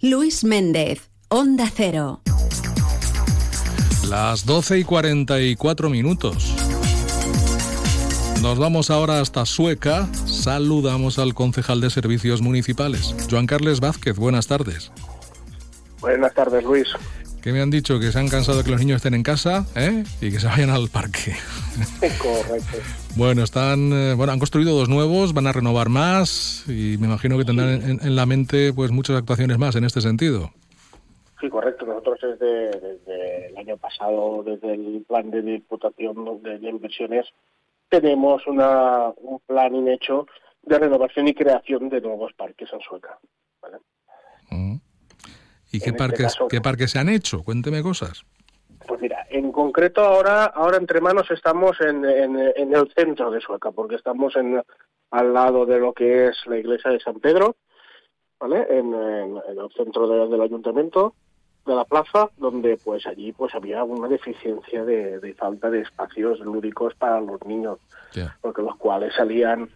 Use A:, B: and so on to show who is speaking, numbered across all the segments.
A: Luis Méndez, Onda Cero.
B: Las 12 y 44 minutos. Nos vamos ahora hasta Sueca. Saludamos al concejal de Servicios Municipales, Joan Carles Vázquez. Buenas tardes.
C: Buenas tardes, Luis.
B: Que me han dicho que se han cansado de que los niños estén en casa ¿eh? y que se vayan al parque.
C: Correcto.
B: bueno, están, eh, bueno, han construido dos nuevos, van a renovar más y me imagino que tendrán en, la mente pues muchas actuaciones más en este sentido.
C: Sí, correcto. Nosotros desde, desde el año pasado, desde el plan de diputación de, inversiones, tenemos una, un plan hecho de renovación y creación de nuevos parques en Sueca.
B: ¿Y qué, este parques, qué parques se han hecho? Cuénteme cosas.
C: Pues mira, en concreto ahora, ahora entre manos estamos en, en, el centro de Sueca, porque estamos en, al lado de lo que es la iglesia de San Pedro, ¿vale? En, el centro del ayuntamiento de la plaza, donde pues allí pues había una deficiencia de, falta de espacios lúdicos para los niños, porque los cuales salían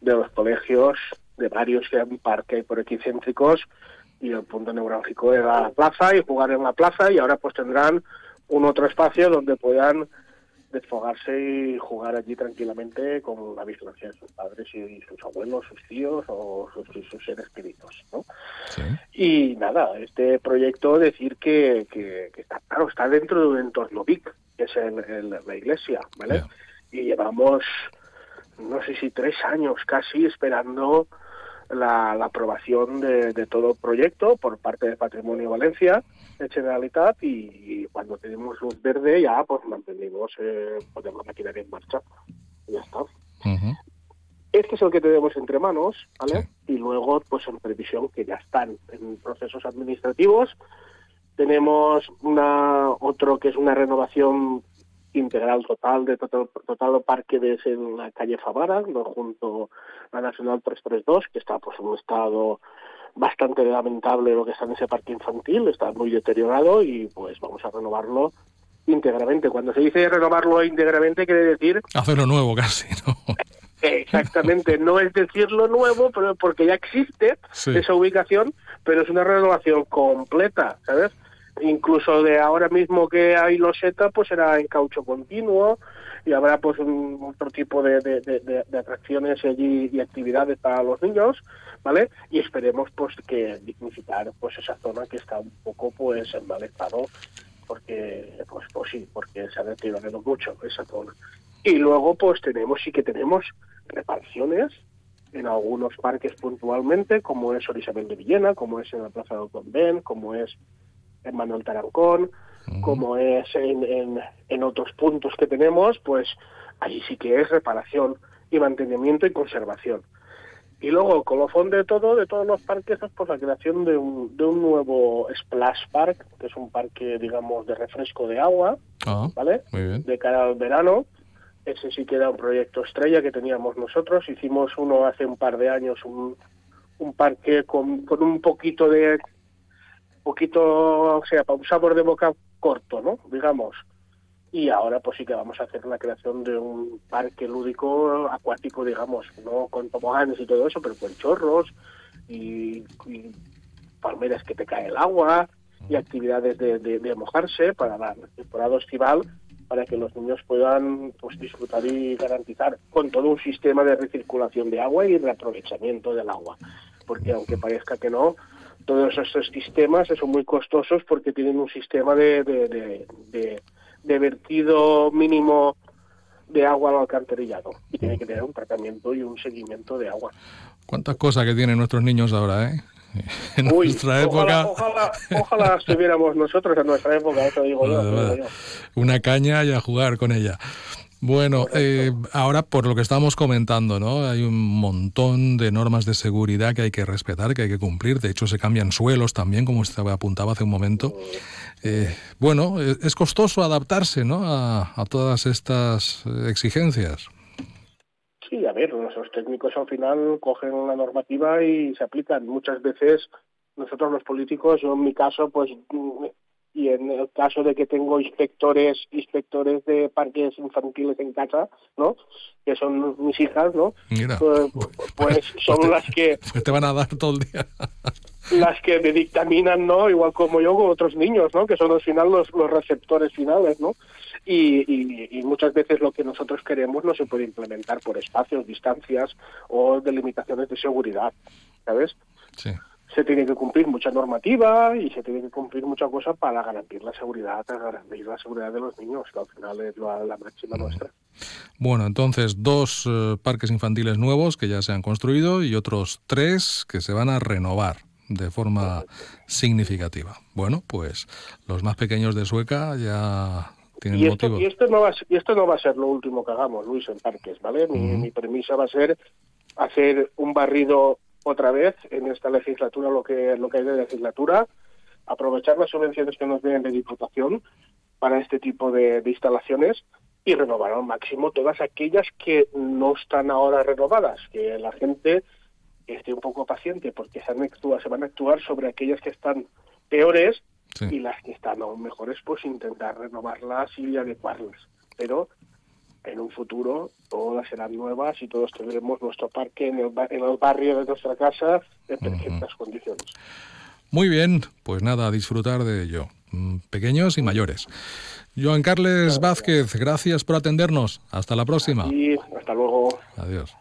C: de los colegios de varios que un parque por aquí céntricos y el punto neurálgico era la plaza y jugar en la plaza y ahora pues tendrán un otro espacio donde puedan desfogarse y jugar allí tranquilamente con la vigilancia de sus padres y sus abuelos, sus tíos o sus, sus seres queridos, ¿no? Y nada, este proyecto decir que, que, está claro, está dentro de un entorno BIC, que es el, la iglesia, ¿vale? Y llevamos, no sé si tres años casi esperando la, aprobación de, todo el proyecto por parte de Patrimonio Valencia, de Generalitat, y, cuando tenemos luz verde ya pues mantenemos, eh, la maquinaria en marcha. Y ya está. Este es el que tenemos entre manos, ¿vale? Y luego, pues en previsión que ya están en procesos administrativos. Tenemos una otro que es una renovación integral total de total, total parque de en la calle Favara, junto a Nacional 332, que está pues en un estado bastante lamentable lo que está en ese parque infantil, está muy deteriorado y pues vamos a renovarlo íntegramente. Cuando se dice renovarlo íntegramente quiere decir...
B: Hacerlo nuevo casi, ¿no?
C: Exactamente, no es decirlo nuevo, pero porque ya existe esa ubicación, pero es una renovación completa, ¿sabes? Incluso de ahora mismo que hay loseta, pues será en caucho continuo y habrá pues un, otro tipo de, de, atracciones allí y actividades para los niños, ¿vale? Y esperemos pues que dignificar pues esa zona que está un poco pues en mal estado porque pues pues sí, porque se ha deteriorado mucho esa zona. Y luego pues tenemos sí que tenemos reparaciones en algunos parques puntualmente, como es Orisabel de Villena, como es en la Plaza del Convent, como es en Manuel Tarancón, como es en, en, otros puntos que tenemos, pues ahí sí que es reparación y mantenimiento y conservación. Y luego, el colofón de todo, de todos los parques, es pues la creación de un, de un nuevo Splash Park, que es un parque, digamos, de refresco de agua, ah, ¿vale? De cara al verano. Ese sí que era un proyecto estrella que teníamos nosotros. Hicimos uno hace un par de años, un, un parque con, con un poquito de poquito, o sea, para un sabor de boca corto, ¿no? Digamos. Y ahora pues sí que vamos a hacer la creación de un parque lúdico acuático, digamos, no con toboganes y todo eso, pero con chorros y, palmeras que te cae el agua y actividades de, de, mojarse para la temporada estival para que los niños puedan pues disfrutar y garantizar con todo un sistema de recirculación de agua y reaprovechamiento del agua porque aunque parezca que no todos estos sistemas son muy costosos porque tienen un sistema de, de, vertido mínimo de agua al alcantarillado y tiene que tener un tratamiento y un seguimiento de agua.
B: ¿Cuántas cosas que tienen nuestros niños ahora, eh?
C: En nuestra época. Ojalá, ojalá, estuviéramos nosotros en nuestra época, eso digo yo.
B: Una caña y a jugar con ella. Bueno, eh, ahora por lo que estábamos comentando, ¿no? Hay un montón de normas de seguridad que hay que respetar, que hay que cumplir. De hecho, se cambian suelos también, como usted apuntaba hace un momento. Eh, bueno, eh, es costoso adaptarse, ¿no? A, todas estas exigencias.
C: Sí, a ver, nuestros técnicos al final cogen la normativa y se aplican. Muchas veces nosotros los políticos, yo en mi caso, pues y en el caso de que tengo inspectores inspectores de parques infantiles en casa, ¿no? Que son mis hijas, ¿no?
B: Mira,
C: pues, pues son
B: pues te,
C: las que
B: pues te van a dar todo el día.
C: las que me dictaminan, ¿no? Igual como yo con otros niños, ¿no? Que son al final los, los receptores finales, ¿no? Y, y, y, muchas veces lo que nosotros queremos no se puede implementar por espacios, distancias o delimitaciones de seguridad, ¿sabes?
B: Sí
C: se tiene que cumplir mucha normativa y se tiene que cumplir mucha cosa para garantizar la seguridad, para garantizar la seguridad de los niños, que al final es la, la máxima nuestra.
B: Bueno, entonces dos eh, parques infantiles nuevos que ya se han construido y otros tres que se van a renovar de forma significativa. Bueno, pues los más pequeños de Sueca ya tienen
C: y esto,
B: motivo.
C: Y esto, no va, y esto no va a ser lo último que hagamos, Luis, en parques, ¿vale? Mi premisa va a ser hacer un barrido otra vez en esta legislatura, lo que, lo que hay de legislatura, aprovechar las subvenciones que nos vienen de Diputación para este tipo de, de instalaciones y renovar al máximo todas aquellas que no están ahora renovadas, que la gente esté un poco paciente porque se, han actua- se van a actuar sobre aquellas que están peores
B: Sí.
C: y las que están aún mejores, pues intentar renovarlas y adecuarlas. Pero en un futuro todas serán nuevas y todos tendremos nuestro parque en el, ba- en el barrio de nuestra casa en perfectas condiciones.
B: Muy bien, pues nada, a disfrutar de ello, mm, pequeños y mayores. Joan Carles Vázquez, gracias por atendernos. Hasta la próxima.
C: Y hasta luego.
B: Adiós.